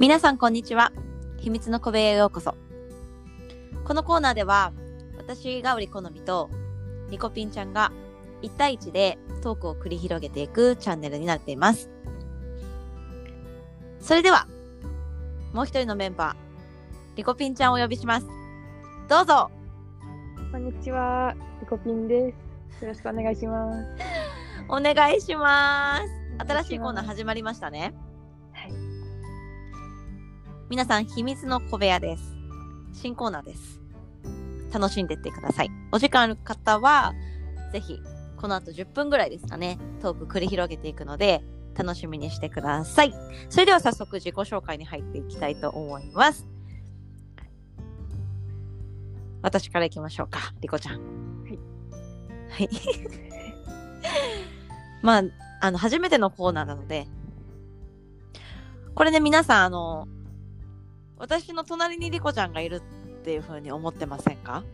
皆さんこんにちは。秘密の小部屋へようこそ。このコーナーでは私がおり好みとリコピンちゃんが1対1でトークを繰り広げていくチャンネルになっています。それではもう一人のメンバーリコピンちゃんをお呼びします。どうぞ。こんにちは、リコピンです。よろしくお願いします。お願いします。新しいコーナー始まりましたね。はい。皆さん秘密の小部屋です。新コーナーです。楽しんでってください。お時間ある方はぜひこの後10分ぐらいですかね。トーク繰り広げていくので楽しみにしてください。それでは早速自己紹介に入っていきたいと思います。私からいきましょうかリコちゃん。はい。はい。まああの初めてのコーナーなのでこれね皆さんあの私の隣にリコちゃんがいるっていう風に思ってませんか？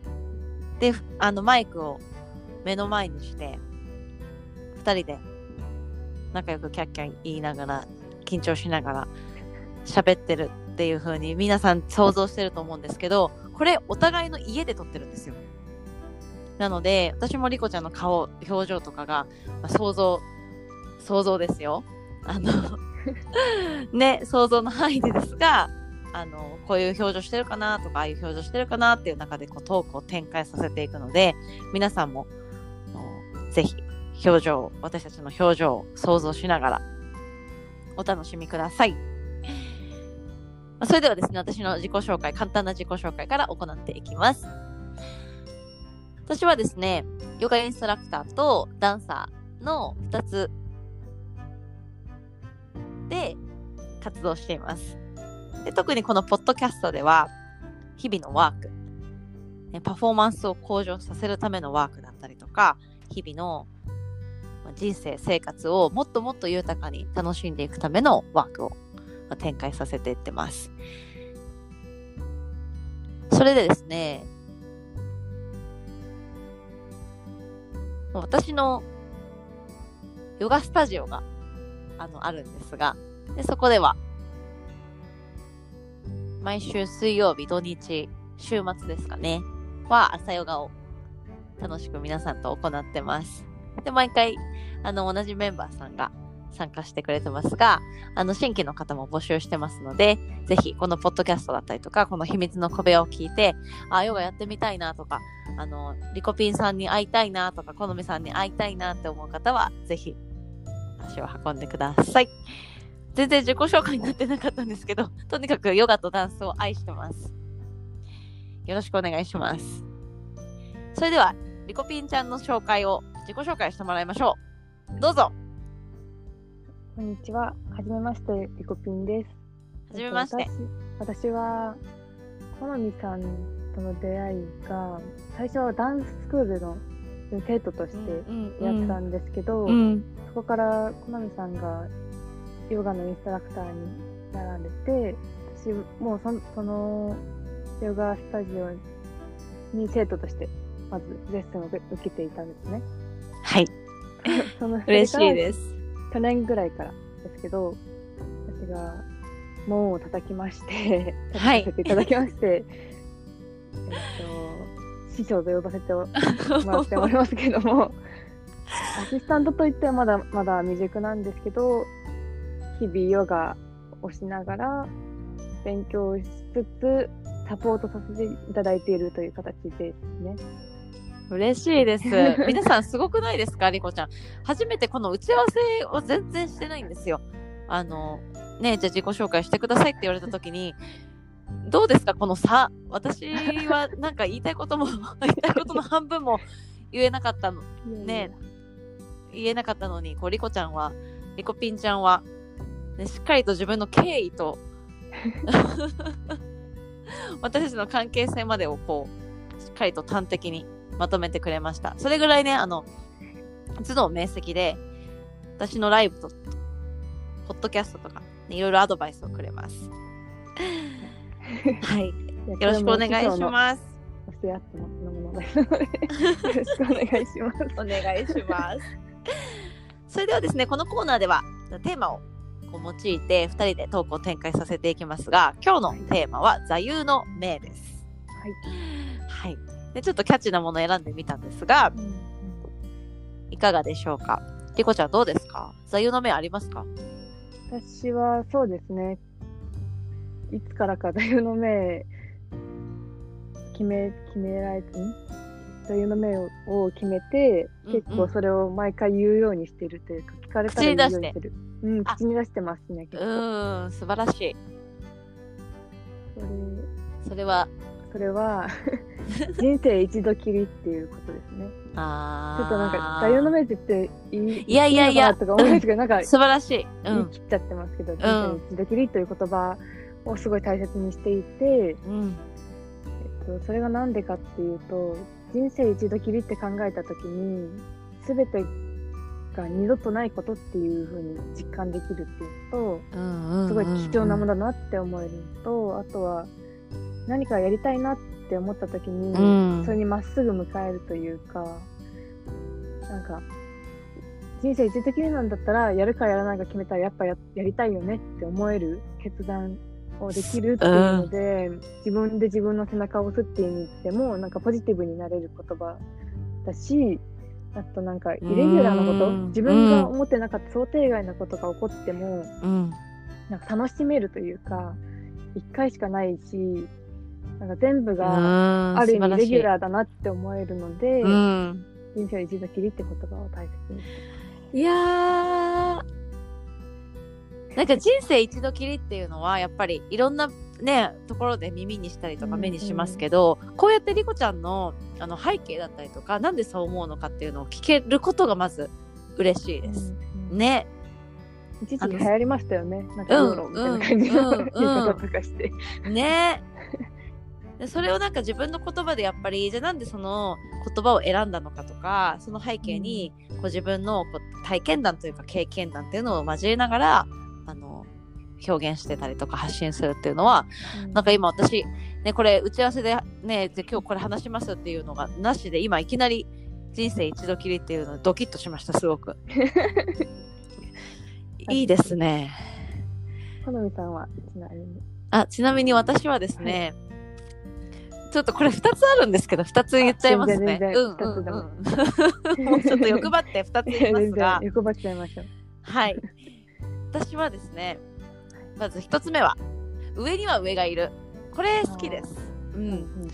であのマイクを目の前にして2人で仲良くキャッキャ言いながら緊張しながら喋ってるっていう風に皆さん想像してると思うんですけどこれお互いの家で撮ってるんですよ。なので私もリコちゃんの顔表情とかが、まあ想像想像ですよ。あの ね想像の範囲でですがあのこういう表情してるかなとかああいう表情してるかなっていう中でこうトークを展開させていくので皆さんもあのぜひ表情を私たちの表情を想像しながらお楽しみください。それではですね、私の自己紹介、簡単な自己紹介から行っていきます。私はですね、ヨガインストラクターとダンサーの2つで活動しています。で特にこのポッドキャストでは、日々のワーク、パフォーマンスを向上させるためのワークだったりとか、日々の人生、生活をもっともっと豊かに楽しんでいくためのワークを展開させていってます。それでですね、私のヨガスタジオがあのあるんですが、でそこでは毎週水曜日、土日、週末ですかね、は朝ヨガを楽しく皆さんと行ってます。で、毎回、あの、同じメンバーさんが参加してくれてますが、あの、新規の方も募集してますので、ぜひ、このポッドキャストだったりとか、この秘密の小部屋を聞いて、あ、ヨガやってみたいなとか、あの、リコピンさんに会いたいなとか、好みさんに会いたいなって思う方は、ぜひ、足を運んでください。全然自己紹介になってなかったんですけど、とにかくヨガとダンスを愛してます。よろしくお願いします。それでは、リコピンちゃんの紹介を自己紹介してもらいましょう。どうぞ。こんにちは、はじめまして、リコピンです。はじめまして。私私は、好みさんとの出会いが、最初はダンススクールの生徒としてやってたんですけど、うん。そこから好みさんがヨガのインストラクターになられて、私もうそそのヨガスタジオに生徒としてまずレッスンを受けていたんですね。はい。その嬉しいす。です。去年ぐらいからですけど、私が門を叩きまして、はい叩かせていただきまして、えっと、師匠と呼ばせてもらっておりますけども、アシスタントといってはまだまだ未熟なんですけど、日々ヨガをしながら勉強しつつ、サポートさせていただいているという形ですね。嬉しいです。皆さんすごくないですか、リコちゃん。初めてこの打ち合わせを全然してないんですよ。あの、ねじゃあ自己紹介してくださいって言われた時に、どうですか、この差。私はなんか言いたいことも、言いたいことの半分も言えなかったの、ね言えなかったのに、こう、リコちゃんは、リコピンちゃんは、ね、しっかりと自分の経緯と、私たちの関係性までをこう、しっかりと端的にまとめてくれました。それぐらいね、あの、頭脳明晰で、私のライブと、ポッドキャストとか、ね、いろいろアドバイスをくれます。はい。よろしくお願いしす。ます。そしてやってますのものですので、よろしくお願いします。お願いします。それではですね、このコーナーではテーマをこう用いて2人でトークを展開させていきますが今日のテーマは座右の銘です。はい。はい、でちょっとキャッチーなものを選んでみたんですがうんうん。いかがでしょうか？リコちゃんどうですか？座右の銘ありますか？私はそうですね。いつからか座右の銘決め決められて、ん？座右の銘をを決めて、うん結構それを毎回言うようにしてるというか、聞かれたら言うようにしてる。うん、あ口に出してますね、う結構。ーん素晴らしい。それそれは？それは 人生一度きりっていうことですね。あー。ちょっとなんか座右の銘って言いいいやいやいや。とか思うんですけど、なんか素晴らしい、うん。言い切っちゃってますけど、人生一度きりという言葉をすごい大切にしていて、うん。えっと、それが何でかっていうと人生一度きりって考えた時に全てが二度とないことっていう風に実感できるっていうとすごい貴重なものだなって思えるのとあとは何かやりたいなって思った時に、うん。それにまっすぐ迎えるというかなんか人生一度きりなんだったらやるかやらないか決めたらやっぱややりたいよねって思える決断をできるっていうので、自分で自分の背中を押すっていう意味でもなんかポジティブになれる言葉だしあとなんかイレギュラーなことうん。自分が思ってなかった想定外なことが起こってもうん。なんか楽しめるというか一回しかないしなんか全部うがん。ある意味レギュラーだなって思えるので、うん。人生一度きりって言葉を大切にいやーなんか人生一度きりっていうのはやっぱりいろんなねところで耳にしたりとかうんうん目にしますけど、こうやってリコちゃんのあの背景だったりとかなんでそう思うのかっていうのを聞けることがまず嬉しいです。うんうんね。一時期流行りましたよね。なんかヨーロみたいな感じとかして。ねでそれをなんか自分の言葉でやっぱりじゃあなんでその言葉を選んだのかとかその背景にこう自分のこう体験談というか経験談っていうのを交えながら表現してたりとか発信するっていうのはなんか今私ねこれ打ち合わせでねで今日これ話しますっていうのがなしで今いきなり人生一度きりっていうのドキッとしましたすごく いいですね好みさんはちなみに。あちなみに私はですね、ちょっとこれ2つあるんですけど2つ言っちゃいますね。うんうんうん もうちょっと欲張って2つ言います 全が然、欲張っちゃいましょう。はい。私はですね、まず1つ目は上には上がいる。これ好きです。ううんん、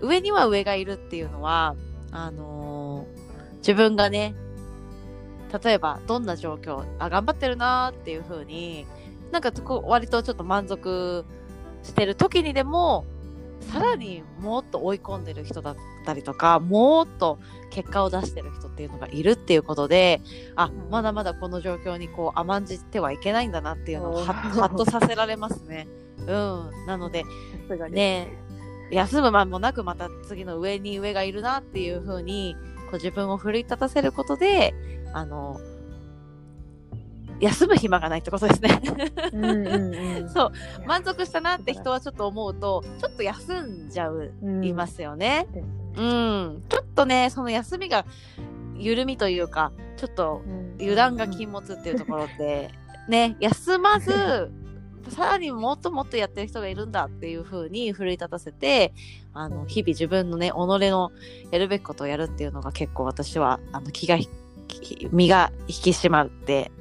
上には上がいるっていうのはあのー自分がね例えばどんな状況あ頑張ってるなーっていう風になんか割とちょっと満足してる時にでもさらにもっと追い込んでる人だったりとかもっと結果を出してる人っていうのがいるっていうことであうんまだまだこの状況にこう甘んじてはいけないんだなっていうのをはっとさせられますね。うん、なので。ね休む間もなくまた次の上に上がいるなっていう風にこう自分を奮い立たせることであの休む暇がないってことですね。そう。満足したなって人はちょっと思うとちょっと休んじゃう、いますよね。うん、ちょっとねその休みが緩みというかちょっとうん。油断が禁物っていうところで、ね休まずさらにもっともっとやってる人がいるんだっていう風に奮い立たせてあの日々自分のね己のやるべきことをやるっていうのが結構私はあの気が身が引き締まって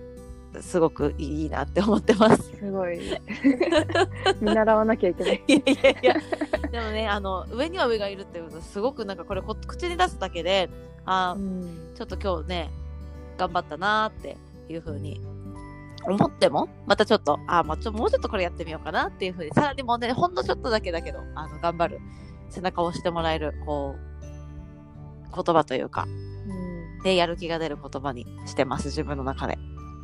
すごくいいなって思ってます。すごい。見習わなきゃいけない。いやいやいやでもねあの上には上がいるっていうのはすごくなんかこれこ口に出すだけであうんちょっと今日ね頑張ったなーっていう風に思ってもまたちょっとあまあちょもうちょっとこれやってみようかなっていう風にさらにもうねほんのちょっとだけだけどあの頑張る背中を押してもらえるこう言葉というかうんでやる気が出る言葉にしてます自分の中で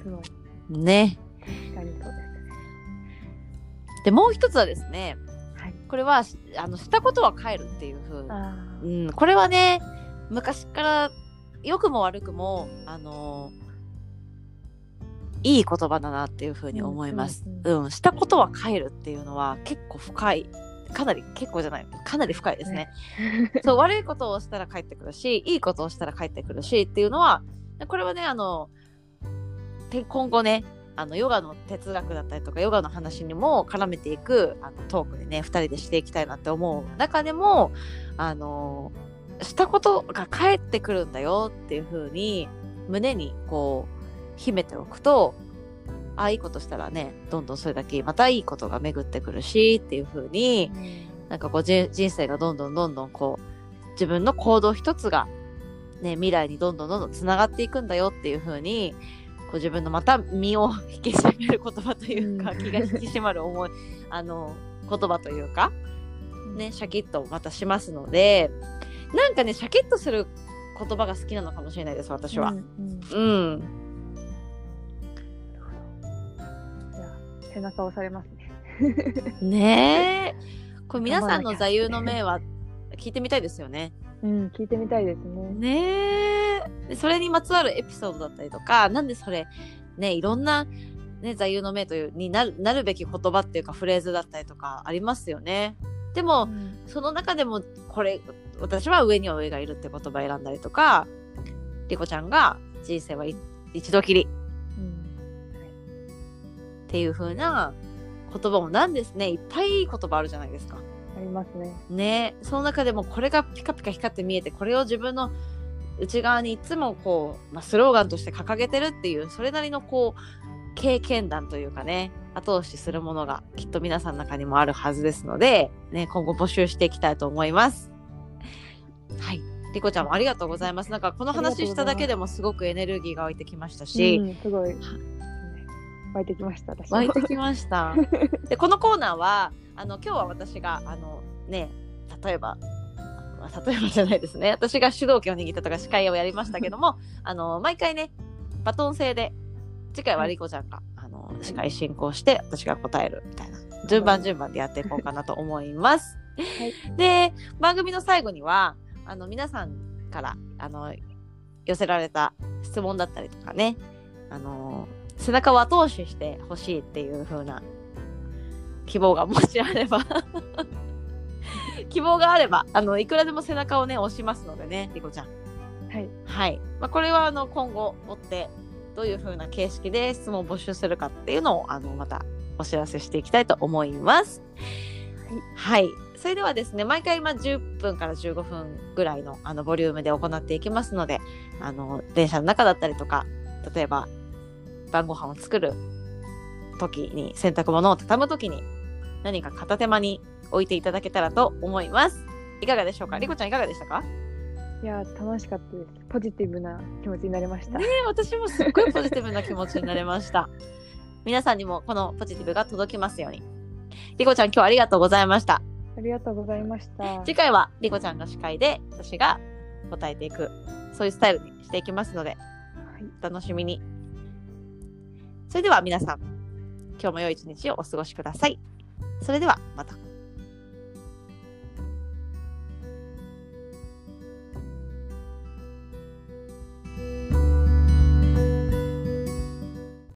すごい。ね確かにそうですね。でもう一つはですねはい。これはあのしたことは帰るっていう風あうーん、これはね昔から良くも悪くもあのいい言葉だなっていうふうに思います。ううんんしたことは帰るっていうのは結構深いかなり結構じゃないかなり深いですね。そう悪いことをしたら帰ってくるしいいことをしたら帰ってくるしっていうのはこれはねあのて今後ねあのヨガの哲学だったりとかヨガの話にも絡めていくあのトークでね2人でしていきたいなって思う中でもあのしたことが返ってくるんだよっていう風に胸にこう秘めておくとああいいことしたらねどんどんそれだけまたいいことが巡ってくるしっていう風になんかこう人生がどんどんどんどんこう自分の行動一つがね未来にどんどんどんどんつながっていくんだよっていう風にこう自分のまた身を引き締める言葉というか、うん気が引き締まる思い あの言葉というかねシャキッとまたしますのでなんかねシャキッとする言葉が好きなのかもしれないです私はうん。うんうん、背中を押されますね。ねえ これ皆さんの座右の銘は聞いてみたいですよね。うん、聞いてみたいですね。ねえでそれにまつわるエピソードだったりとかなんでそれねいろんな、ね、座右の銘というになるなるべき言葉っていうかフレーズだったりとかありますよね。でも、うんその中でもこれ私は上には上がいるって言葉選んだりとかリコちゃんが人生はい一度きりうんっていう風な言葉もなんですねいっぱいいい言葉あるじゃないですか。ありますね。ねその中でもこれがピカピカ光って見えてこれを自分の内側にいつもこう、まあ、スローガンとして掲げてるっていうそれなりのこう経験談というかね後押しするものがきっと皆さんの中にもあるはずですので、ね、今後募集していきたいと思います。はいリコちゃんもありがとうございます。なんかこの話しただけでもすごくエネルギーが湧いてきましたし、うん、すごい、ね湧いてきました、私も湧いてきました。でこのコーナーはあの今日は私があのね例えばまあ例えばじゃないですね。私が主導権を握ったとか司会をやりましたけどもあの毎回ねバトン制で次回はリコちゃんが、あの司会進行して私が答えるみたいな。順番順番でやっていこうかなと思います。はい。で番組の最後にはあの皆さんからあの寄せられた質問だったりとかねあの背中を後押ししてほしいっていう風な希望がもしあれば希望があればあのいくらでも背中をね押しますのでねリコちゃんはい。はい、まあ、これはあの今後追ってどういう風な形式で質問を募集するかっていうのをあのまたお知らせしていきたいと思います。はい、それではですね毎回まあ10分から15分ぐらいのあのボリュームで行っていきますのであの電車の中だったりとか例えば晩ご飯を作る時に洗濯物を畳む時に何か片手間に置いていただけたらと思います。いかがでしょうか？リコちゃんいかがでしたか？いや、楽しかったです。ポジティブな気持ちになりました。ね私もすっごいポジティブな気持ちになれました。皆さんにもこのポジティブが届きますように。リコちゃん今日はありがとうございました。ありがとうございました。次回はリコちゃんが司会で私が答えていく、そういうスタイルにしていきますので、はいお楽しみに。それでは皆さん、今日も良い一日をお過ごしください。それではまた。